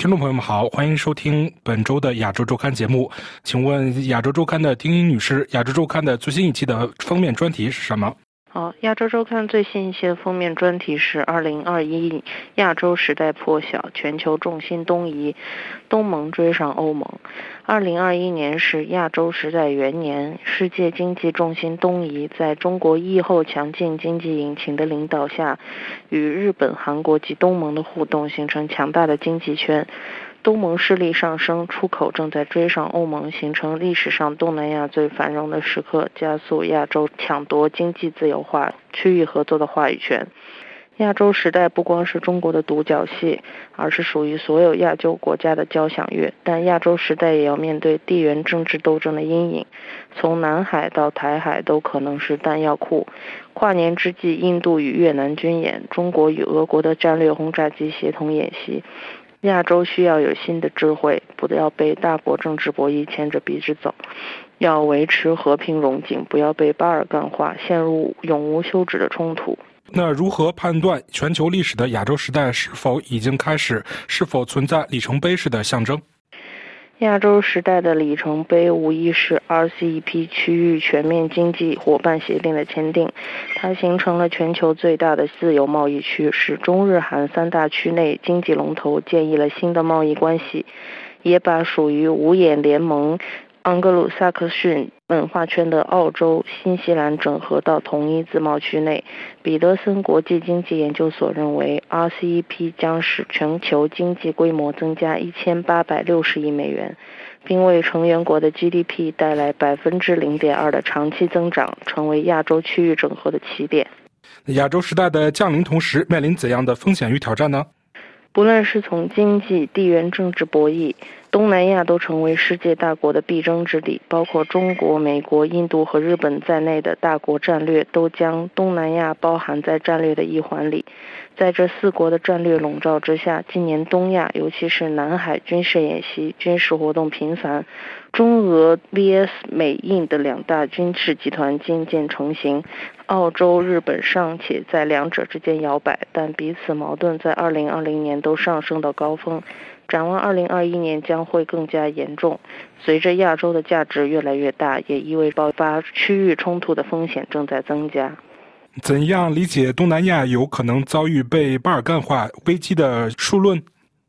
听众朋友们好，欢迎收听本周的亚洲周刊节目。请问亚洲周刊的丁英女士，亚洲周刊的最新一期的封面专题是什么？好，亚洲周刊最新一期的封面专题是二零二一亚洲时代破晓，全球重心东移，东盟追上欧盟。二零二一年是亚洲时代元年，世界经济重心东移，在中国疫后强劲经济引擎的领导下，与日本、韩国及东盟的互动形成强大的经济圈。东盟势力上升，出口正在追上欧盟，形成历史上东南亚最繁荣的时刻，加速亚洲抢夺经济自由化、区域合作的话语权。亚洲时代不光是中国的独角戏，而是属于所有亚洲国家的交响乐。但亚洲时代也要面对地缘政治斗争的阴影，从南海到台海都可能是弹药库。跨年之际，印度与越南军演，中国与俄国的战略轰炸机协同演习。亚洲需要有新的智慧，不要被大国政治博弈牵着鼻子走，要维持和平融景，不要被巴尔干化陷入永无休止的冲突。那如何判断全球历史的亚洲时代是否已经开始？是否存在里程碑式的象征？亚洲时代的里程碑无疑是 RCEP 区域全面经济伙伴协定的签订，它形成了全球最大的自由贸易区，使中日韩三大区内经济龙头建立了新的贸易关系，也把属于五眼联盟。盎格鲁撒克逊文化圈的澳洲、新西兰整合到同一自贸区内。彼得森国际经济研究所认为，RCEP 将使全球经济规模增加一千八百六十亿美元，并为成员国的 GDP 带来百分之零点二的长期增长，成为亚洲区域整合的起点。亚洲时代的降临同时，面临怎样的风险与挑战呢？不论是从经济、地缘政治博弈，东南亚都成为世界大国的必争之地。包括中国、美国、印度和日本在内的大国战略都将东南亚包含在战略的一环里。在这四国的战略笼罩之下，今年东亚，尤其是南海军事演习、军事活动频繁。中俄 VS 美印的两大军事集团渐渐成型。澳洲、日本尚且在两者之间摇摆，但彼此矛盾在2020年都上升到高峰。展望2021年将会更加严重。随着亚洲的价值越来越大，也意味爆发区域冲突的风险正在增加。怎样理解东南亚有可能遭遇被巴尔干化危机的数论？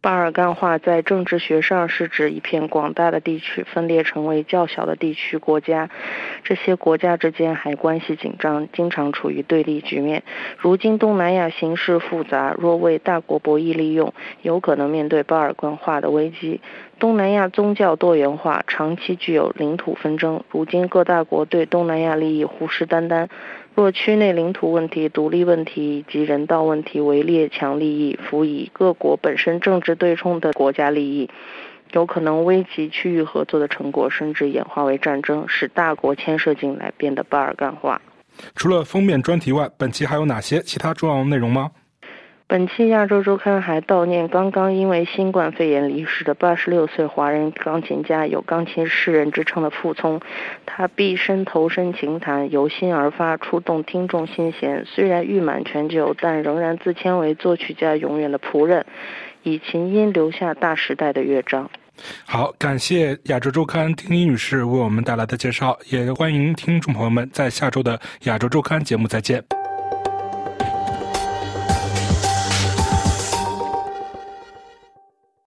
巴尔干化在政治学上是指一片广大的地区分裂成为较小的地区国家，这些国家之间还关系紧张，经常处于对立局面。如今东南亚形势复杂，若为大国博弈利用，有可能面对巴尔干化的危机。东南亚宗教多元化，长期具有领土纷争。如今各大国对东南亚利益虎视眈眈。若区内领土问题、独立问题以及人道问题为列强利益，辅以各国本身政治对冲的国家利益，有可能危及区域合作的成果，甚至演化为战争，使大国牵涉进来，变得巴尔干化。除了封面专题外，本期还有哪些其他重要内容吗？本期亚洲周刊还悼念刚刚因为新冠肺炎离世的八十六岁华人钢琴家，有“钢琴诗人”之称的傅聪。他毕生投身琴坛，由心而发，触动听众心弦。虽然誉满全球，但仍然自谦为作曲家永远的仆人，以琴音留下大时代的乐章。好，感谢亚洲周刊丁一女士为我们带来的介绍，也欢迎听众朋友们在下周的亚洲周刊节目再见。